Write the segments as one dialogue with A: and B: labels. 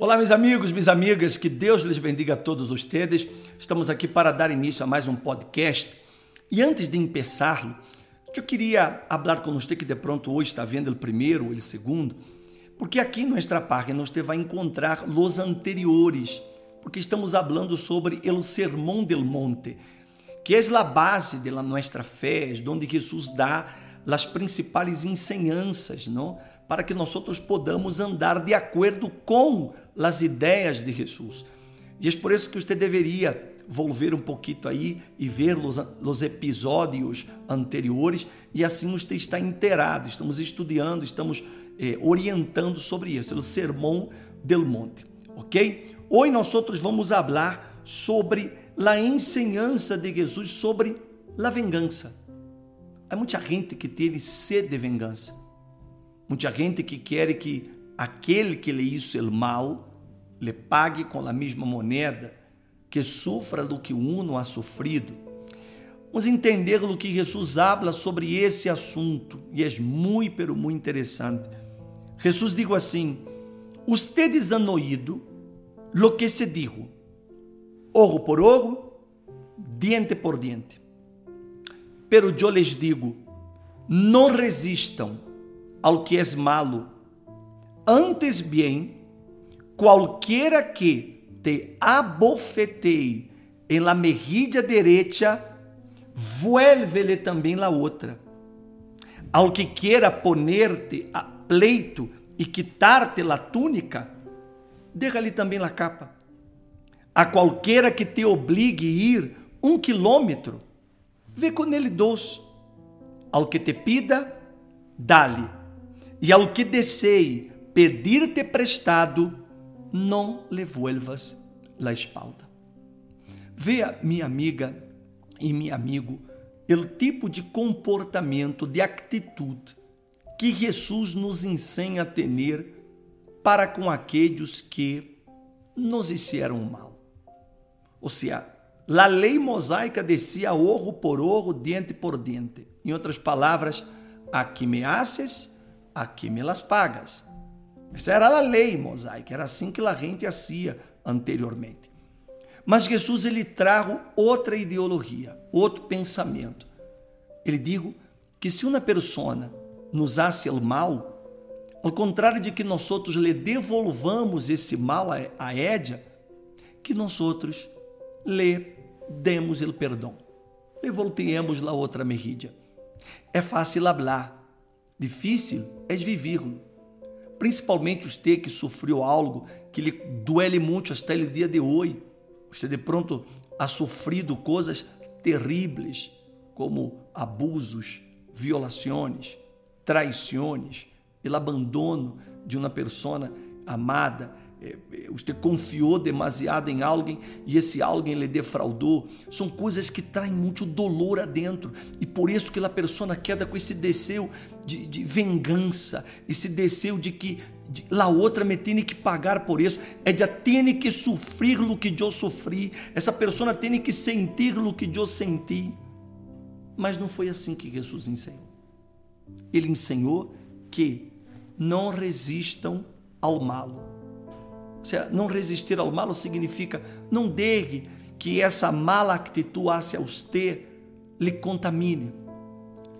A: Olá, meus amigos, minhas amigas, que Deus lhes bendiga a todos vocês. Estamos aqui para dar início a mais um podcast. E antes de começá-lo, eu queria falar com você que de pronto hoje está vendo o primeiro ou o segundo, porque aqui em nossa página você vai encontrar os anteriores, porque estamos falando sobre o Sermão del Monte, que é a base da nossa fé, onde Jesus dá as principais enseñanças, não? Para que nós podamos andar de acordo com as ideias de Jesus. E é por isso que você deveria volver um pouquinho aí e ver os, os episódios anteriores e assim você está inteirado. Estamos estudando, estamos eh, orientando sobre isso, o Sermão del Monte, ok? Hoje nós vamos falar sobre a enseñança de Jesus sobre a vingança. Há muita gente que tem sede de vingança. Muita gente que quer que aquele que lhe hizo o mal lhe pague com a mesma moneda, que sofra do que uno ha sofrido. Vamos entender o que Jesus habla sobre esse assunto e é muito, pero muito interessante. Jesus digo assim: Ustedes han oído lo que se dijo, ojo por ojo, diente por diente. Pero yo les digo: não resistam ao que es malo. Antes bien, cualquiera que te abofeteie en la mejilla derecha, vuélvele também la outra. Ao que quiera ponerte a pleito e quitar-te la túnica, déjale também la capa. A qualquer que te obligue a ir um quilômetro, vê com ele dois. Ao que te pida, dá-lhe e ao que deseie pedir-te prestado, não lhe vuelvas la espalda. Veja, minha amiga e meu amigo, o tipo de comportamento, de atitude que Jesus nos ensina a ter para com aqueles que nos hicieron mal. Ou seja, a lei mosaica descia orro por orro, dente por dente. Em outras palavras, aqui me haces, aqui me las pagas. Essa era a lei mosaica, era assim que a gente hacía anteriormente. Mas Jesus ele trago outra ideologia, outro pensamento. Ele digo que se uma pessoa nos hace o mal, ao contrário de que nós outros lhe devolvamos esse mal a Édia, que nós outros lhe demos o perdão. E voltemos lá outra mejilla. É fácil falar, Difícil é vivi-lo. Principalmente você que sofreu algo que lhe duele muito até o dia de hoje. Você de pronto ha sofrido coisas terríveis, como abusos, violações, traições, o abandono de uma pessoa amada, você confiou demasiado em alguém e esse alguém lhe defraudou. São coisas que traem muito dolor adentro e por isso que a pessoa queda com esse desejo de, de vingança, esse desejo de que de, outra me tem que pagar por isso. É de tem que sofrer o que eu sofri. Essa pessoa tem que sentir o que eu senti. Mas não foi assim que Jesus ensinou. Ele ensinou que não resistam ao mal não resistir ao mal significa não deixe que essa mala atitude hacia você lhe contamine,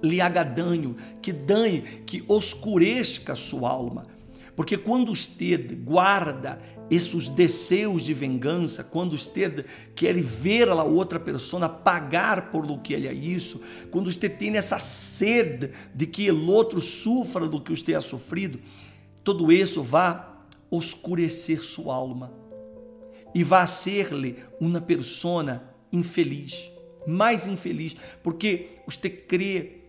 A: lhe haga dano, que dane, que oscureça sua alma. Porque quando você guarda esses desejos de vingança, quando você quer ver a outra pessoa pagar por lo que ele é isso, quando você tem essa sede de que o outro sofra do que você ha sofrido, tudo isso vai oscurecer sua alma e vai ser-lhe uma persona infeliz, mais infeliz, porque você crê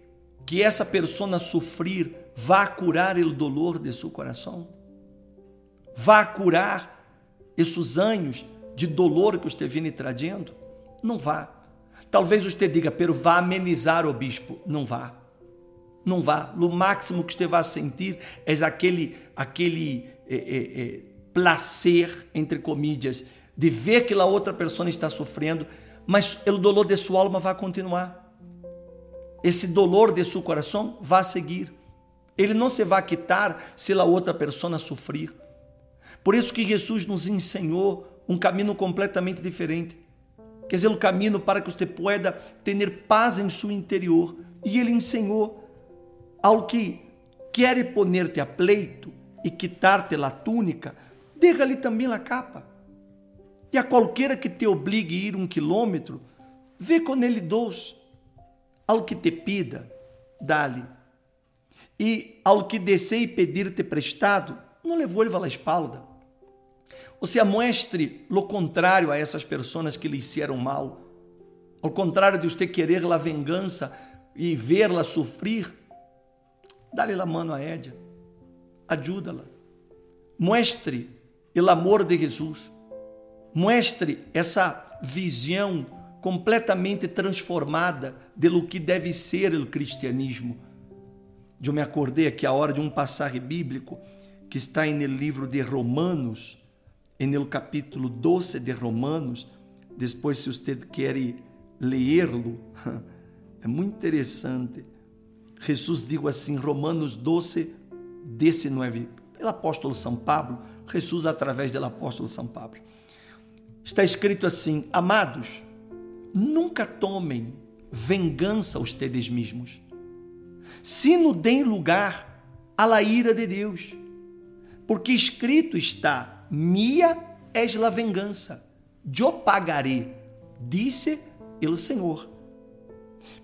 A: que essa persona sofrer vai curar o dolor de seu coração, vai curar esses anos de dolor que você vem trazendo? Não vá. Talvez você diga, pero vá amenizar o bispo. Não vá. Não vá. O máximo que você vai sentir é aquele, aquele é, é, é, placer, entre comillas, de ver que a outra pessoa está sofrendo, mas o dolor de sua alma vai continuar. Esse dolor de seu coração vai seguir. Ele não se vai quitar se a outra pessoa sofrer. Por isso que Jesus nos ensinou um caminho completamente diferente. Quer dizer, um caminho para que você pueda ter paz em seu interior. E ele ensinou ao que quer poner-te a pleito e quitar-te a túnica, deixa-lhe também a capa. E a qualquer que te obrigue a ir um quilômetro, vê com ele dois. Ao que te pida, dá-lhe. E ao que descer e pedir-te prestado, não levou-lhe a espalda. Ou seja, mostre lo contrário a essas pessoas que lhe hicieron mal. Ao contrário de você querer a vingança e vê-la sofrer, dá-lhe a mão a Édia. Ajuda-la. Mostre o amor de Jesus. Mostre essa visão completamente transformada de lo que deve ser o cristianismo. Eu me acordei aqui a hora de um passagem bíblico que está no livro de Romanos, no capítulo 12 de Romanos. Depois, se você quer ler-lo, é muito interessante. Jesus diz assim, Romanos 12, 19, pelo apóstolo São Pablo, Jesus através do apóstolo São Pablo. Está escrito assim: Amados, nunca tomem vingança ustedes mesmos, sino deem lugar à ira de Deus, porque escrito está: Mia és la vingança, eu pagarei, disse o Senhor.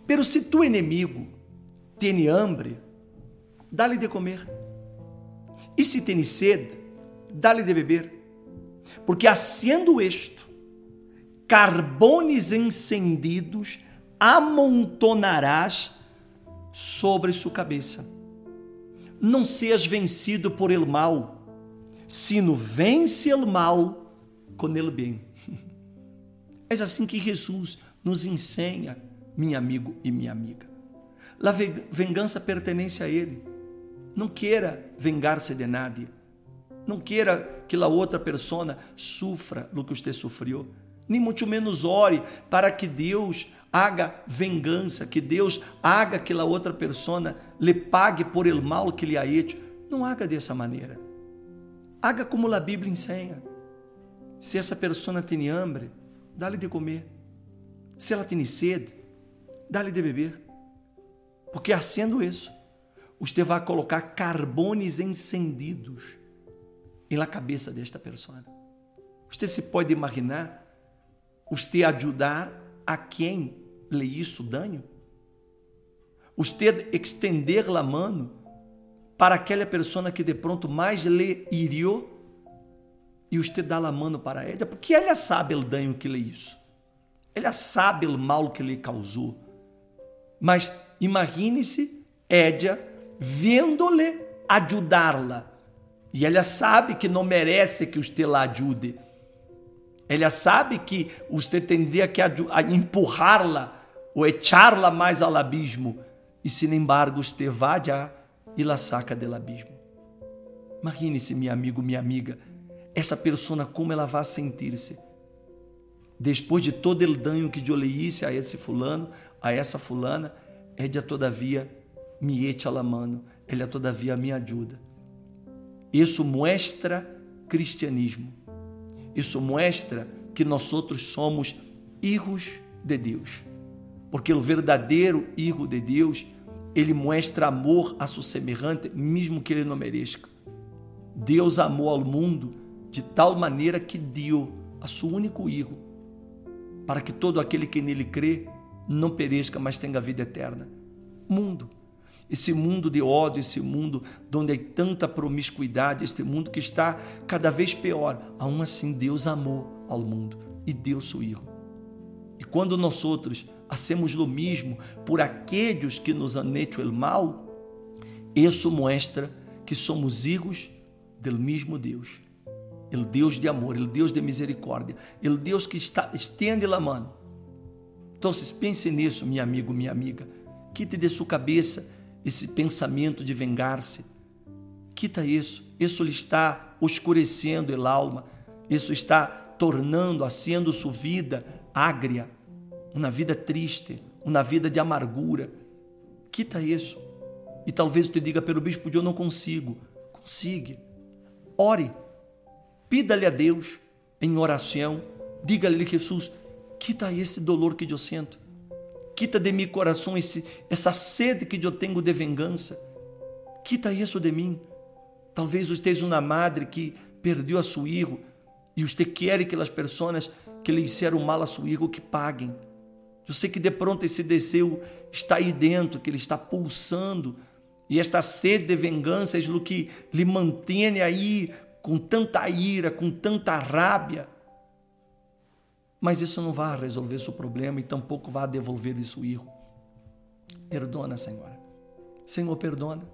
A: Pero se tu inimigo tem hambre, dá-lhe de comer. E se tem sede, dá-lhe de beber. Porque haciendo isto, carbones encendidos amontonarás sobre sua cabeça. Não seas vencido por el mal, sino vence el mal com el bem. É assim que Jesus nos ensina, meu amigo e minha amiga. A vingança pertence a Ele. Não queira vengar-se de nadie. Não queira que a outra pessoa sufra o que você sofreu. Nem muito menos ore para que Deus haga vingança, que Deus haga que a outra pessoa lhe pague por el mal que lhe ha hecho. Não haga dessa maneira. Haga como a Bíblia ensina. Se essa pessoa tem hambre, dá-lhe de comer. Se ela tem sede, dá-lhe de beber. Porque haciendo isso, você vai colocar carbones encendidos na cabeça desta pessoa. Você se pode imaginar você ajudar a quem lhe hizo dano? Você estender a mão para aquela pessoa que de pronto mais lhe hirió e você dá a mão para ela, porque ela sabe o dano que lhe hizo. Ela sabe o mal que lhe causou. Mas imagine-se Édia vendo-lhe ajudá-la. E ela sabe que não merece que você la ajude. Ela sabe que você tendria que empurrá-la ou echá-la mais ao abismo. E, sin embargo, você vai e la saca do abismo. Imagine-se, meu amigo, minha amiga, essa pessoa como ela vai sentir-se depois de todo o dano que eu hice a esse fulano, a essa fulana, ella todavia me echa la mano, ela todavia me ajuda. Isso mostra cristianismo. Isso mostra que nós outros somos hijos de Deus. Porque o verdadeiro hijo de Deus, ele mostra amor a seu semelhante, mesmo que ele não mereça. Deus amou ao mundo de tal maneira que deu a seu único hijo, para que todo aquele que nele crê não pereça, mas tenha vida eterna mundo. Esse mundo de ódio, esse mundo onde há tanta promiscuidade, este mundo que está cada vez pior. Aún assim, Deus amou ao mundo e deu seu Filho. E quando nós outros hacemos o mesmo por aqueles que nos han hecho el mal, isso mostra que somos filhos do mesmo Deus. O Deus de amor, o Deus de misericórdia, o Deus que está, estende a mão. Então, pense nisso, meu amigo, minha amiga. Quite de sua cabeça esse pensamento de vengar-se. Quita isso. Isso lhe está oscurecendo a alma. Isso está tornando, haciendo sua vida ágria, uma vida triste, uma vida de amargura. Quita isso. E talvez te diga pelo bispo, eu não consigo. Consiga. Ore. Pida-lhe a Deus em oração, diga-lhe Jesus, quita esse dolor que eu sinto, quita de meu coração esse, essa sede que eu tenho de vingança, quita isso de mim. Talvez você seja uma madre que perdeu a seu filho e você quer que as pessoas que lhe fizeram mal a seu filho que paguem. Eu sei que de pronto esse desejo está aí dentro, que ele está pulsando, e esta sede de vingança é o que lhe mantém aí com tanta ira, com tanta rábia. Mas isso não vai resolver seu problema e tampouco vai devolver isso erro. Perdona, Senhora. Senhor, perdona.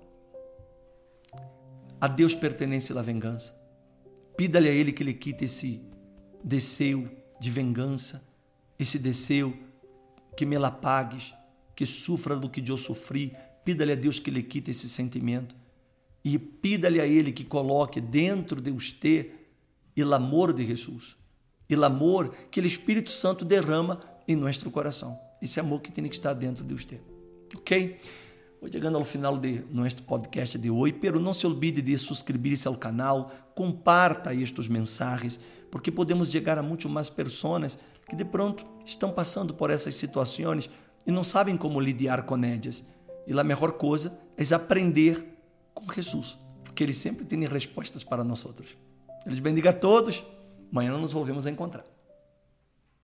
A: A Deus pertence a vingança. Pida-lhe a Ele que lhe quite esse desejo de vingança, esse desejo que me la pagues, que sofra do que eu sofri. Pida-lhe a Deus que lhe quite esse sentimento. E pida-lhe a Ele que coloque dentro de você o amor de Jesus. O amor que o Espírito Santo derrama em nosso coração. Esse amor que tem que estar dentro de você. Ok? Vou chegando ao final de nosso podcast de hoje, pero não se olvide de suscrever-se ao canal, comparta estes mensagens, porque podemos chegar a muito mais pessoas que de pronto estão passando por essas situações e não sabem como lidar com elas. E a melhor coisa é aprender com Jesus, porque Ele sempre tem respostas para nós outros. Eles bendiga a todos. Amanhã nos volvemos a encontrar.